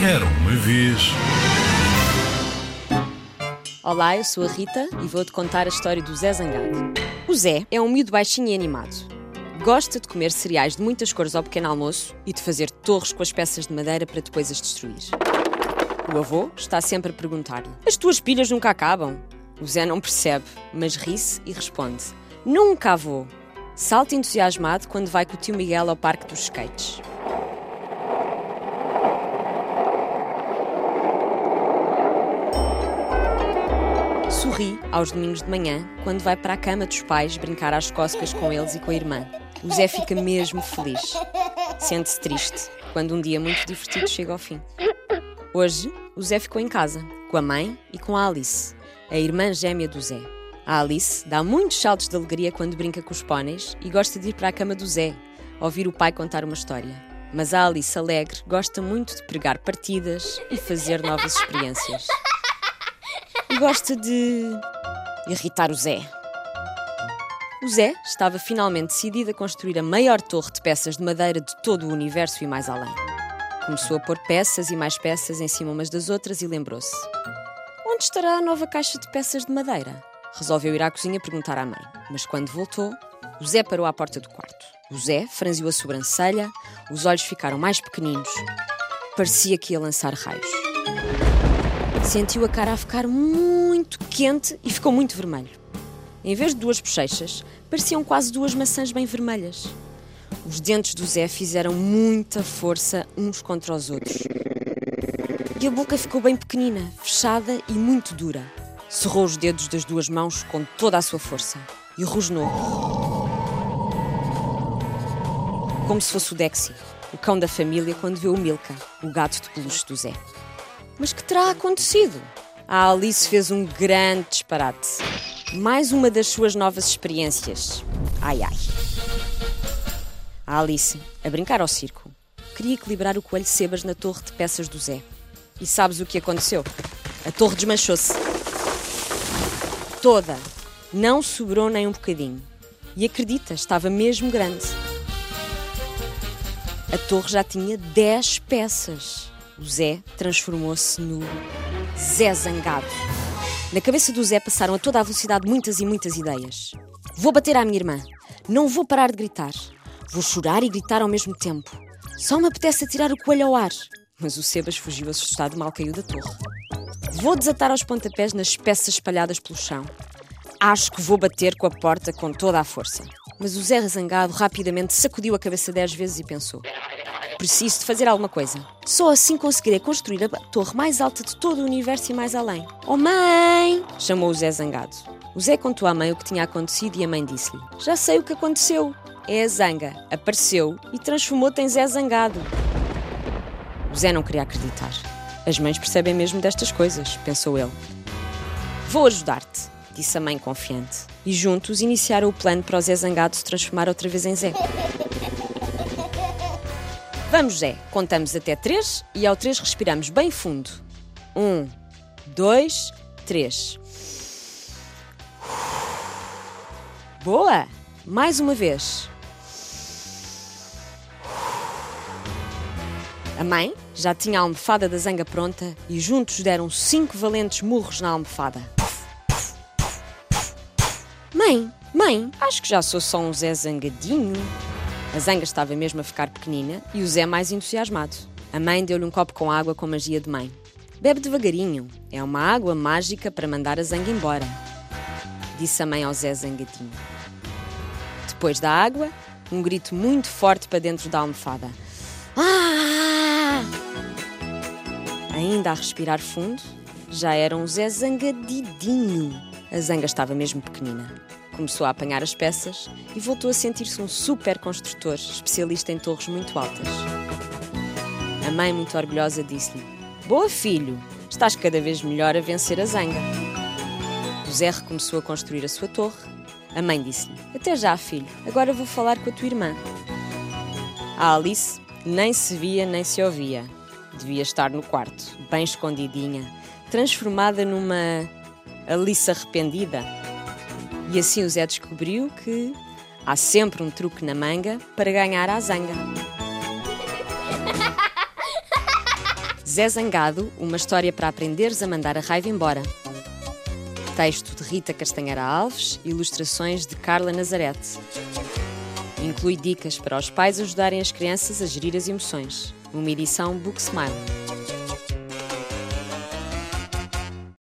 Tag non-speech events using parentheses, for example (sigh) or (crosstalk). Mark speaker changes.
Speaker 1: Era uma vez.
Speaker 2: Olá, eu sou a Rita e vou-te contar a história do Zé Zangado. O Zé é um miúdo baixinho e animado. Gosta de comer cereais de muitas cores ao pequeno almoço e de fazer torres com as peças de madeira para depois as destruir. O avô está sempre a perguntar-lhe: As tuas pilhas nunca acabam? O Zé não percebe, mas ri-se e responde: Nunca, avô! Salta entusiasmado quando vai com o tio Miguel ao parque dos skates. Sorri aos domingos de manhã quando vai para a cama dos pais brincar às cócegas com eles e com a irmã. O Zé fica mesmo feliz. Sente-se triste quando um dia muito divertido chega ao fim. Hoje, o Zé ficou em casa, com a mãe e com a Alice, a irmã gêmea do Zé. A Alice dá muitos saltos de alegria quando brinca com os póneis e gosta de ir para a cama do Zé, ouvir o pai contar uma história. Mas a Alice alegre gosta muito de pregar partidas e fazer novas experiências. Gosta de irritar o Zé. O Zé estava finalmente decidido a construir a maior torre de peças de madeira de todo o universo e mais além. Começou a pôr peças e mais peças em cima umas das outras e lembrou-se: Onde estará a nova caixa de peças de madeira? Resolveu ir à cozinha perguntar à mãe, mas quando voltou, o Zé parou à porta do quarto. O Zé franziu a sobrancelha, os olhos ficaram mais pequeninos. Parecia que ia lançar raios. Sentiu a cara a ficar muito quente e ficou muito vermelho. Em vez de duas bochechas, pareciam quase duas maçãs bem vermelhas. Os dentes do Zé fizeram muita força uns contra os outros. E a boca ficou bem pequenina, fechada e muito dura. Cerrou os dedos das duas mãos com toda a sua força e rosnou. Como se fosse o Dexy, o cão da família, quando vê o Milka, o gato de peluche do Zé. Mas que terá acontecido? A Alice fez um grande disparate. Mais uma das suas novas experiências. Ai ai. A Alice, a brincar ao circo, queria equilibrar o coelho Sebas na torre de peças do Zé. E sabes o que aconteceu? A torre desmanchou-se. Toda. Não sobrou nem um bocadinho. E acredita, estava mesmo grande. A torre já tinha 10 peças. O Zé transformou-se no Zé Zangado. Na cabeça do Zé passaram a toda a velocidade muitas e muitas ideias. Vou bater à minha irmã. Não vou parar de gritar. Vou chorar e gritar ao mesmo tempo. Só me apetece atirar o coelho ao ar. Mas o Sebas fugiu assustado mal caiu da torre. Vou desatar aos pontapés nas peças espalhadas pelo chão. Acho que vou bater com a porta com toda a força. Mas o Zé Zangado rapidamente sacudiu a cabeça dez vezes e pensou: Preciso de fazer alguma coisa. Só assim conseguirei construir a torre mais alta de todo o universo e mais além. Oh mãe! chamou o Zé Zangado. O Zé contou à mãe o que tinha acontecido e a mãe disse-lhe: Já sei o que aconteceu. É a zanga. Apareceu e transformou-te em Zé Zangado. O Zé não queria acreditar. As mães percebem mesmo destas coisas, pensou ele. Vou ajudar-te, disse a mãe confiante. E juntos iniciaram o plano para o Zé Zangado se transformar outra vez em Zé. Vamos, Zé. Contamos até três e ao três respiramos bem fundo. Um, dois, três. Boa! Mais uma vez. A mãe já tinha a almofada da zanga pronta e juntos deram cinco valentes murros na almofada. Mãe, mãe, acho que já sou só um Zé zangadinho. A zanga estava mesmo a ficar pequenina e o Zé mais entusiasmado. A mãe deu-lhe um copo com água com magia de mãe. Bebe devagarinho, é uma água mágica para mandar a zanga embora, disse a mãe ao Zé zangadinho. Depois da água, um grito muito forte para dentro da almofada. Ah! Ainda a respirar fundo, já era um Zé zangadidinho. A zanga estava mesmo pequenina. Começou a apanhar as peças e voltou a sentir-se um super construtor, especialista em torres muito altas. A mãe, muito orgulhosa, disse-lhe: Boa, filho, estás cada vez melhor a vencer a zanga. O Zé recomeçou a construir a sua torre. A mãe disse-lhe: Até já, filho, agora vou falar com a tua irmã. A Alice nem se via nem se ouvia. Devia estar no quarto, bem escondidinha, transformada numa Alice arrependida. E assim o Zé descobriu que há sempre um truque na manga para ganhar a zanga. (laughs) Zé Zangado, uma história para aprenderes a mandar a raiva embora. Texto de Rita Castanheira Alves, ilustrações de Carla Nazarete. Inclui dicas para os pais ajudarem as crianças a gerir as emoções. Uma edição Book Smile.